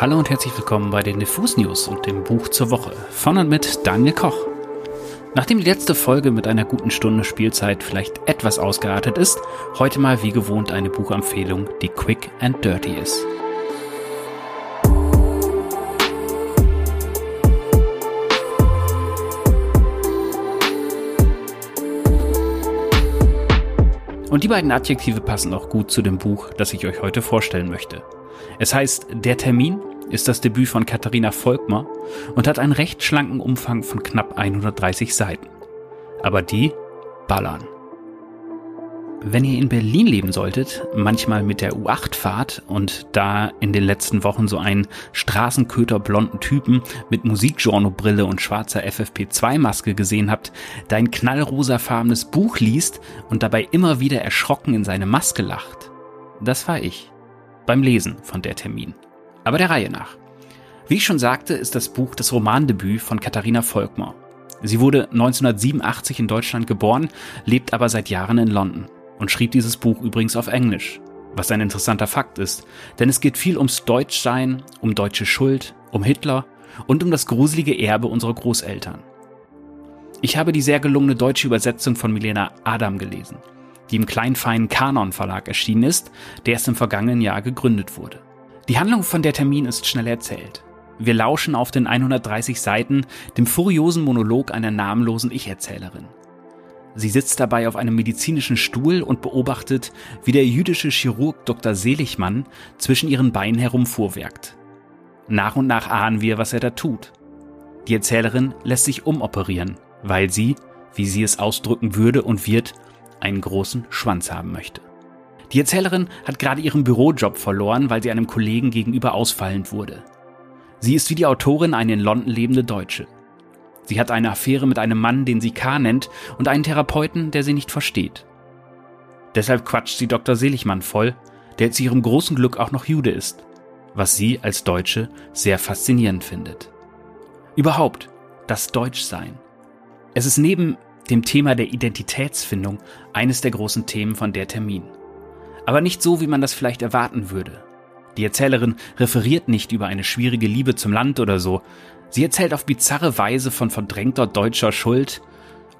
Hallo und herzlich willkommen bei den Diffus News und dem Buch zur Woche von und mit Daniel Koch. Nachdem die letzte Folge mit einer guten Stunde Spielzeit vielleicht etwas ausgeartet ist, heute mal wie gewohnt eine Buchempfehlung, die quick and dirty ist. Und die beiden Adjektive passen auch gut zu dem Buch, das ich euch heute vorstellen möchte. Es heißt Der Termin, ist das Debüt von Katharina Volkmar und hat einen recht schlanken Umfang von knapp 130 Seiten. Aber die ballern. Wenn ihr in Berlin leben solltet, manchmal mit der U8 fahrt und da in den letzten Wochen so einen Straßenköter blonden Typen mit Musikgenrebrille und schwarzer FFP2-Maske gesehen habt, der ein knallrosafarbenes Buch liest und dabei immer wieder erschrocken in seine Maske lacht. Das war ich. Beim Lesen von der Termin. Aber der Reihe nach. Wie ich schon sagte, ist das Buch das Romandebüt von Katharina Volkmar. Sie wurde 1987 in Deutschland geboren, lebt aber seit Jahren in London und schrieb dieses Buch übrigens auf Englisch, was ein interessanter Fakt ist, denn es geht viel ums Deutschsein, um deutsche Schuld, um Hitler und um das gruselige Erbe unserer Großeltern. Ich habe die sehr gelungene deutsche Übersetzung von Milena Adam gelesen, die im kleinfeinen Kanon Verlag erschienen ist, der erst im vergangenen Jahr gegründet wurde. Die Handlung von der Termin ist schnell erzählt. Wir lauschen auf den 130 Seiten dem furiosen Monolog einer namenlosen Ich-Erzählerin. Sie sitzt dabei auf einem medizinischen Stuhl und beobachtet, wie der jüdische Chirurg Dr. Seligmann zwischen ihren Beinen herumfuhrwerkt. Nach und nach ahnen wir, was er da tut. Die Erzählerin lässt sich umoperieren, weil sie, wie sie es ausdrücken würde und wird, einen großen Schwanz haben möchte. Die Erzählerin hat gerade ihren Bürojob verloren, weil sie einem Kollegen gegenüber ausfallend wurde. Sie ist wie die Autorin eine in London lebende Deutsche. Sie hat eine Affäre mit einem Mann, den sie K nennt, und einen Therapeuten, der sie nicht versteht. Deshalb quatscht sie Dr. Seligmann voll, der zu ihrem großen Glück auch noch Jude ist, was sie als Deutsche sehr faszinierend findet. Überhaupt, das Deutschsein. Es ist neben dem Thema der Identitätsfindung eines der großen Themen von der Termin. Aber nicht so, wie man das vielleicht erwarten würde. Die Erzählerin referiert nicht über eine schwierige Liebe zum Land oder so, Sie erzählt auf bizarre Weise von verdrängter deutscher Schuld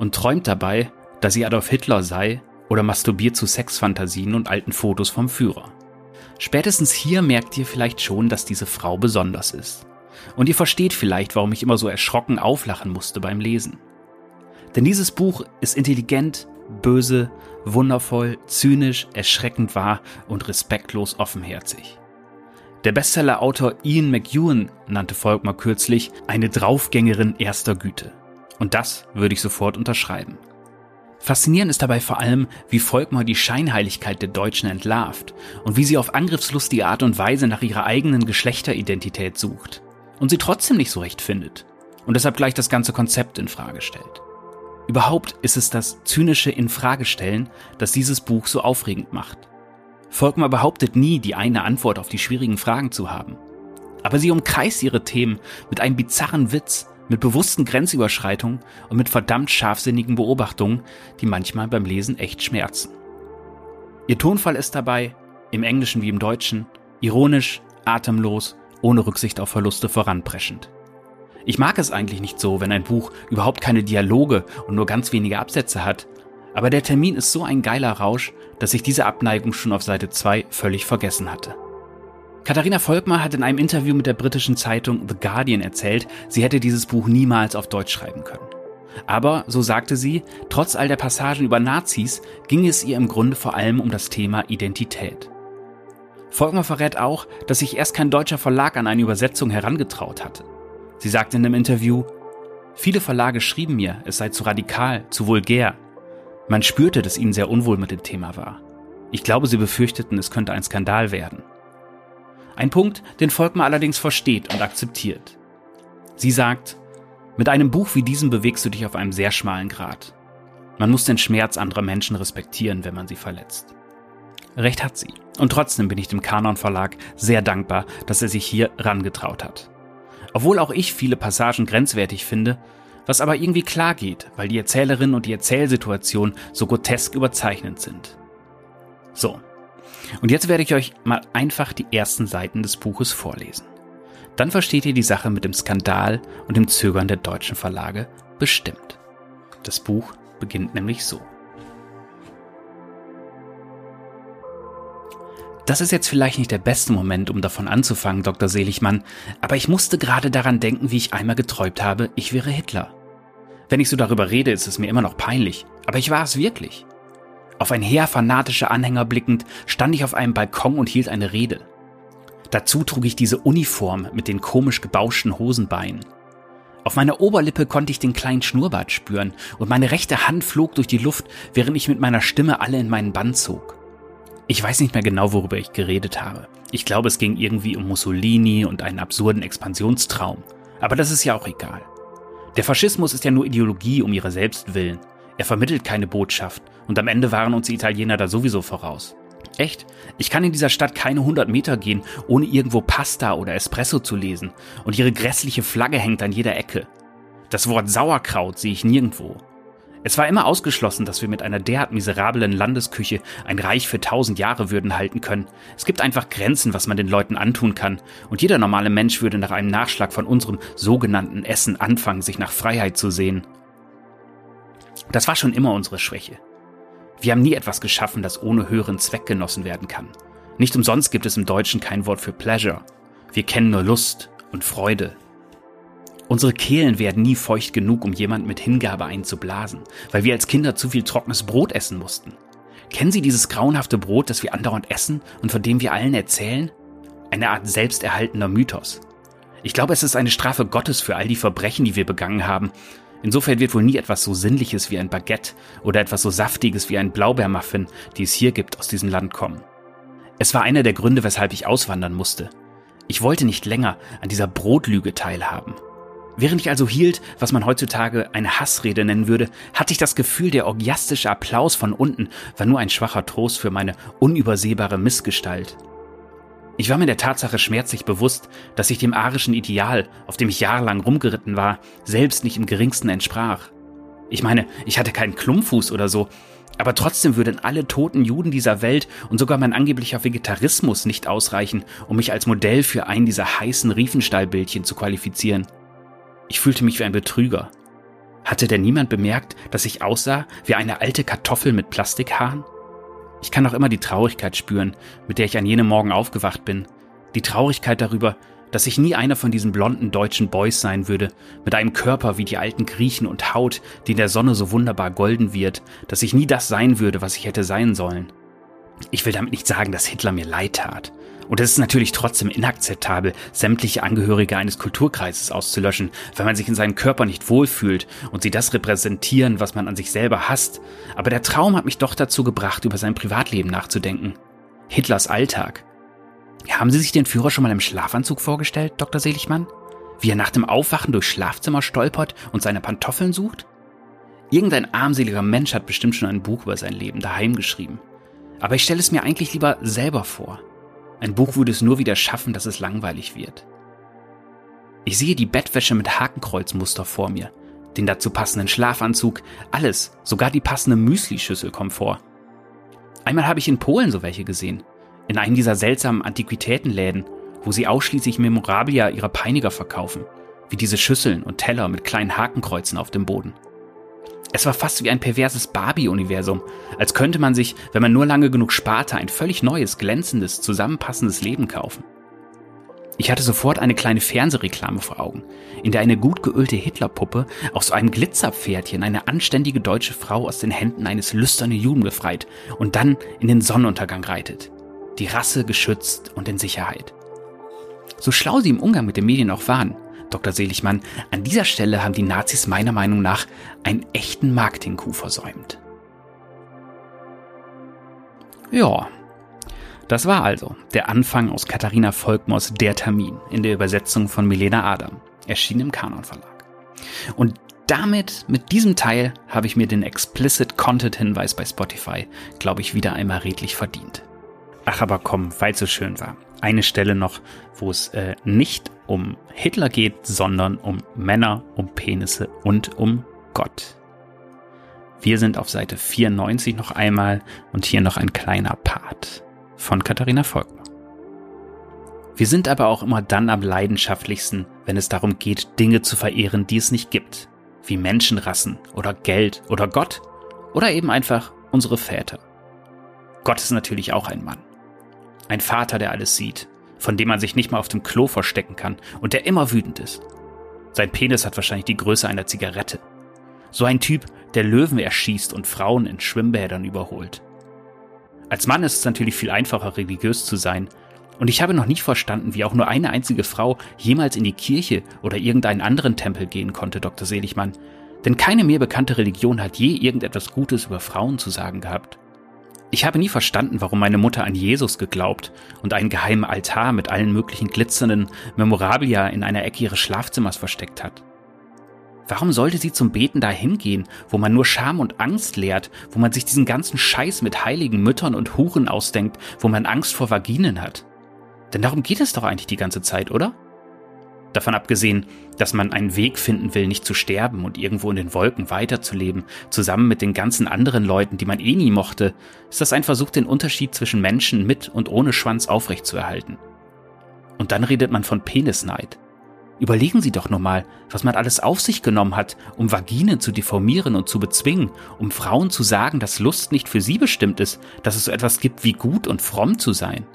und träumt dabei, dass sie Adolf Hitler sei oder masturbiert zu Sexfantasien und alten Fotos vom Führer. Spätestens hier merkt ihr vielleicht schon, dass diese Frau besonders ist. Und ihr versteht vielleicht, warum ich immer so erschrocken auflachen musste beim Lesen. Denn dieses Buch ist intelligent, böse, wundervoll, zynisch, erschreckend wahr und respektlos offenherzig. Der Bestseller-Autor Ian McEwan nannte Volkmar kürzlich eine Draufgängerin erster Güte. Und das würde ich sofort unterschreiben. Faszinierend ist dabei vor allem, wie Volkmar die Scheinheiligkeit der Deutschen entlarvt und wie sie auf angriffslustige Art und Weise nach ihrer eigenen Geschlechteridentität sucht und sie trotzdem nicht so recht findet und deshalb gleich das ganze Konzept in Frage stellt. Überhaupt ist es das zynische Infragestellen, das dieses Buch so aufregend macht. Volkmar behauptet nie, die eine Antwort auf die schwierigen Fragen zu haben. Aber sie umkreist ihre Themen mit einem bizarren Witz, mit bewussten Grenzüberschreitungen und mit verdammt scharfsinnigen Beobachtungen, die manchmal beim Lesen echt schmerzen. Ihr Tonfall ist dabei, im Englischen wie im Deutschen, ironisch, atemlos, ohne Rücksicht auf Verluste voranpreschend. Ich mag es eigentlich nicht so, wenn ein Buch überhaupt keine Dialoge und nur ganz wenige Absätze hat, aber der Termin ist so ein geiler Rausch, dass ich diese Abneigung schon auf Seite 2 völlig vergessen hatte. Katharina Volkmar hat in einem Interview mit der britischen Zeitung The Guardian erzählt, sie hätte dieses Buch niemals auf Deutsch schreiben können. Aber, so sagte sie, trotz all der Passagen über Nazis ging es ihr im Grunde vor allem um das Thema Identität. Volkmar verrät auch, dass sich erst kein deutscher Verlag an eine Übersetzung herangetraut hatte. Sie sagte in einem Interview, viele Verlage schrieben mir, es sei zu radikal, zu vulgär, man spürte, dass ihnen sehr unwohl mit dem Thema war. Ich glaube, sie befürchteten, es könnte ein Skandal werden. Ein Punkt, den Volkmar allerdings versteht und akzeptiert. Sie sagt, mit einem Buch wie diesem bewegst du dich auf einem sehr schmalen Grat. Man muss den Schmerz anderer Menschen respektieren, wenn man sie verletzt. Recht hat sie. Und trotzdem bin ich dem Kanon Verlag sehr dankbar, dass er sich hier rangetraut hat. Obwohl auch ich viele Passagen grenzwertig finde, was aber irgendwie klar geht, weil die Erzählerin und die Erzählsituation so grotesk überzeichnet sind. So, und jetzt werde ich euch mal einfach die ersten Seiten des Buches vorlesen. dann versteht ihr die Sache mit dem Skandal und dem Zögern der deutschen Verlage bestimmt. Das Buch beginnt nämlich so. Das ist jetzt vielleicht nicht der beste Moment, um davon anzufangen, Dr. Seligmann, aber ich musste gerade daran denken, wie ich einmal geträumt habe, ich wäre Hitler. Wenn ich so darüber rede, ist es mir immer noch peinlich, aber ich war es wirklich. Auf ein Heer fanatischer Anhänger blickend, stand ich auf einem Balkon und hielt eine Rede. Dazu trug ich diese Uniform mit den komisch gebauschten Hosenbeinen. Auf meiner Oberlippe konnte ich den kleinen Schnurrbart spüren und meine rechte Hand flog durch die Luft, während ich mit meiner Stimme alle in meinen Bann zog. Ich weiß nicht mehr genau, worüber ich geredet habe. Ich glaube, es ging irgendwie um Mussolini und einen absurden Expansionstraum. Aber das ist ja auch egal. Der Faschismus ist ja nur Ideologie um ihre selbst willen. Er vermittelt keine Botschaft und am Ende waren uns die Italiener da sowieso voraus. Echt? Ich kann in dieser Stadt keine 100 Meter gehen, ohne irgendwo Pasta oder Espresso zu lesen und ihre grässliche Flagge hängt an jeder Ecke. Das Wort Sauerkraut sehe ich nirgendwo. Es war immer ausgeschlossen, dass wir mit einer derart miserablen Landesküche ein Reich für tausend Jahre würden halten können. Es gibt einfach Grenzen, was man den Leuten antun kann, und jeder normale Mensch würde nach einem Nachschlag von unserem sogenannten Essen anfangen, sich nach Freiheit zu sehen. Das war schon immer unsere Schwäche. Wir haben nie etwas geschaffen, das ohne höheren Zweck genossen werden kann. Nicht umsonst gibt es im Deutschen kein Wort für Pleasure. Wir kennen nur Lust und Freude, Unsere Kehlen werden nie feucht genug, um jemand mit Hingabe einzublasen, weil wir als Kinder zu viel trockenes Brot essen mussten. Kennen Sie dieses grauenhafte Brot, das wir andauernd essen und von dem wir allen erzählen? Eine Art selbsterhaltener Mythos. Ich glaube, es ist eine Strafe Gottes für all die Verbrechen, die wir begangen haben. Insofern wird wohl nie etwas so Sinnliches wie ein Baguette oder etwas so Saftiges wie ein Blaubeermuffin, die es hier gibt, aus diesem Land kommen. Es war einer der Gründe, weshalb ich auswandern musste. Ich wollte nicht länger an dieser Brotlüge teilhaben. Während ich also hielt, was man heutzutage eine Hassrede nennen würde, hatte ich das Gefühl, der orgiastische Applaus von unten war nur ein schwacher Trost für meine unübersehbare Missgestalt. Ich war mir der Tatsache schmerzlich bewusst, dass ich dem arischen Ideal, auf dem ich jahrelang rumgeritten war, selbst nicht im geringsten entsprach. Ich meine, ich hatte keinen Klumpfuß oder so, aber trotzdem würden alle toten Juden dieser Welt und sogar mein angeblicher Vegetarismus nicht ausreichen, um mich als Modell für einen dieser heißen Riefenstahlbildchen zu qualifizieren. Ich fühlte mich wie ein Betrüger. Hatte denn niemand bemerkt, dass ich aussah wie eine alte Kartoffel mit Plastikhaaren? Ich kann noch immer die Traurigkeit spüren, mit der ich an jenem Morgen aufgewacht bin. Die Traurigkeit darüber, dass ich nie einer von diesen blonden deutschen Boys sein würde, mit einem Körper wie die alten Griechen und Haut, die in der Sonne so wunderbar golden wird, dass ich nie das sein würde, was ich hätte sein sollen. Ich will damit nicht sagen, dass Hitler mir leid tat. Und es ist natürlich trotzdem inakzeptabel, sämtliche Angehörige eines Kulturkreises auszulöschen, weil man sich in seinem Körper nicht wohlfühlt und sie das repräsentieren, was man an sich selber hasst. Aber der Traum hat mich doch dazu gebracht, über sein Privatleben nachzudenken. Hitlers Alltag. Haben Sie sich den Führer schon mal im Schlafanzug vorgestellt, Dr. Seligmann? Wie er nach dem Aufwachen durchs Schlafzimmer stolpert und seine Pantoffeln sucht? Irgendein armseliger Mensch hat bestimmt schon ein Buch über sein Leben daheim geschrieben. Aber ich stelle es mir eigentlich lieber selber vor. Ein Buch würde es nur wieder schaffen, dass es langweilig wird. Ich sehe die Bettwäsche mit Hakenkreuzmuster vor mir, den dazu passenden Schlafanzug, alles, sogar die passende Müslischüssel kommt vor. Einmal habe ich in Polen so welche gesehen, in einem dieser seltsamen Antiquitätenläden, wo sie ausschließlich Memorabilia ihrer Peiniger verkaufen, wie diese Schüsseln und Teller mit kleinen Hakenkreuzen auf dem Boden. Es war fast wie ein perverses Barbie-Universum, als könnte man sich, wenn man nur lange genug sparte, ein völlig neues, glänzendes, zusammenpassendes Leben kaufen. Ich hatte sofort eine kleine Fernsehreklame vor Augen, in der eine gut geölte Hitlerpuppe aus so einem Glitzerpferdchen eine anständige deutsche Frau aus den Händen eines lüsternen Juden befreit und dann in den Sonnenuntergang reitet. Die Rasse geschützt und in Sicherheit. So schlau sie im Umgang mit den Medien auch waren, Dr. Seligmann, an dieser Stelle haben die Nazis meiner Meinung nach einen echten Marketing-Coup versäumt. Ja, das war also der Anfang aus Katharina Volkmers Der Termin in der Übersetzung von Milena Adam, erschienen im Kanon Verlag. Und damit, mit diesem Teil, habe ich mir den Explicit Content Hinweis bei Spotify, glaube ich, wieder einmal redlich verdient. Ach, aber komm, weil es so schön war. Eine Stelle noch, wo es äh, nicht um Hitler geht, sondern um Männer, um Penisse und um Gott. Wir sind auf Seite 94 noch einmal und hier noch ein kleiner Part von Katharina Volkmann. Wir sind aber auch immer dann am leidenschaftlichsten, wenn es darum geht, Dinge zu verehren, die es nicht gibt, wie Menschenrassen oder Geld oder Gott oder eben einfach unsere Väter. Gott ist natürlich auch ein Mann. Ein Vater, der alles sieht, von dem man sich nicht mal auf dem Klo verstecken kann und der immer wütend ist. Sein Penis hat wahrscheinlich die Größe einer Zigarette. So ein Typ, der Löwen erschießt und Frauen in Schwimmbädern überholt. Als Mann ist es natürlich viel einfacher, religiös zu sein, und ich habe noch nicht verstanden, wie auch nur eine einzige Frau jemals in die Kirche oder irgendeinen anderen Tempel gehen konnte, Dr. Seligmann. Denn keine mir bekannte Religion hat je irgendetwas Gutes über Frauen zu sagen gehabt. Ich habe nie verstanden, warum meine Mutter an Jesus geglaubt und einen geheimen Altar mit allen möglichen glitzernden Memorabilia in einer Ecke ihres Schlafzimmers versteckt hat. Warum sollte sie zum Beten dahin gehen, wo man nur Scham und Angst lehrt, wo man sich diesen ganzen Scheiß mit heiligen Müttern und Huren ausdenkt, wo man Angst vor Vaginen hat? Denn darum geht es doch eigentlich die ganze Zeit, oder? Davon abgesehen, dass man einen Weg finden will, nicht zu sterben und irgendwo in den Wolken weiterzuleben, zusammen mit den ganzen anderen Leuten, die man eh nie mochte, ist das ein Versuch, den Unterschied zwischen Menschen mit und ohne Schwanz aufrechtzuerhalten. Und dann redet man von Penisneid. Überlegen Sie doch nur mal, was man alles auf sich genommen hat, um Vaginen zu deformieren und zu bezwingen, um Frauen zu sagen, dass Lust nicht für sie bestimmt ist, dass es so etwas gibt wie gut und fromm zu sein.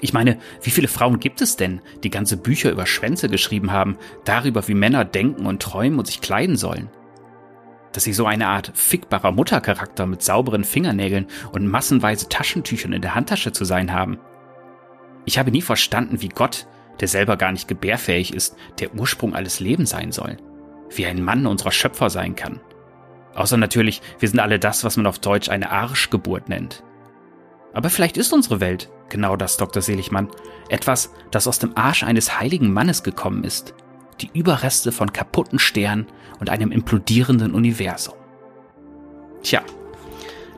Ich meine, wie viele Frauen gibt es denn, die ganze Bücher über Schwänze geschrieben haben, darüber, wie Männer denken und träumen und sich kleiden sollen? Dass sie so eine Art fickbarer Muttercharakter mit sauberen Fingernägeln und massenweise Taschentüchern in der Handtasche zu sein haben. Ich habe nie verstanden, wie Gott, der selber gar nicht gebärfähig ist, der Ursprung alles Lebens sein soll. Wie ein Mann unserer Schöpfer sein kann. Außer natürlich, wir sind alle das, was man auf Deutsch eine Arschgeburt nennt. Aber vielleicht ist unsere Welt genau das, Dr. Seligmann. Etwas, das aus dem Arsch eines heiligen Mannes gekommen ist. Die Überreste von kaputten Sternen und einem implodierenden Universum. Tja,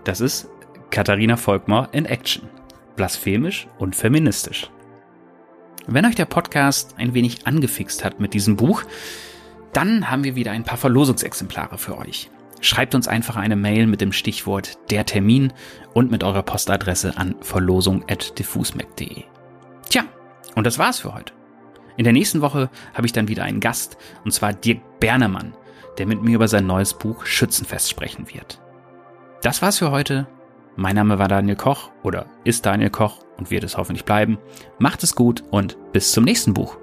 das ist Katharina Volkmar in Action. Blasphemisch und feministisch. Wenn euch der Podcast ein wenig angefixt hat mit diesem Buch, dann haben wir wieder ein paar Verlosungsexemplare für euch. Schreibt uns einfach eine Mail mit dem Stichwort der Termin und mit eurer Postadresse an verlosung.diffusmac.de. Tja, und das war's für heute. In der nächsten Woche habe ich dann wieder einen Gast, und zwar Dirk Bernemann, der mit mir über sein neues Buch Schützenfest sprechen wird. Das war's für heute. Mein Name war Daniel Koch oder ist Daniel Koch und wird es hoffentlich bleiben. Macht es gut und bis zum nächsten Buch.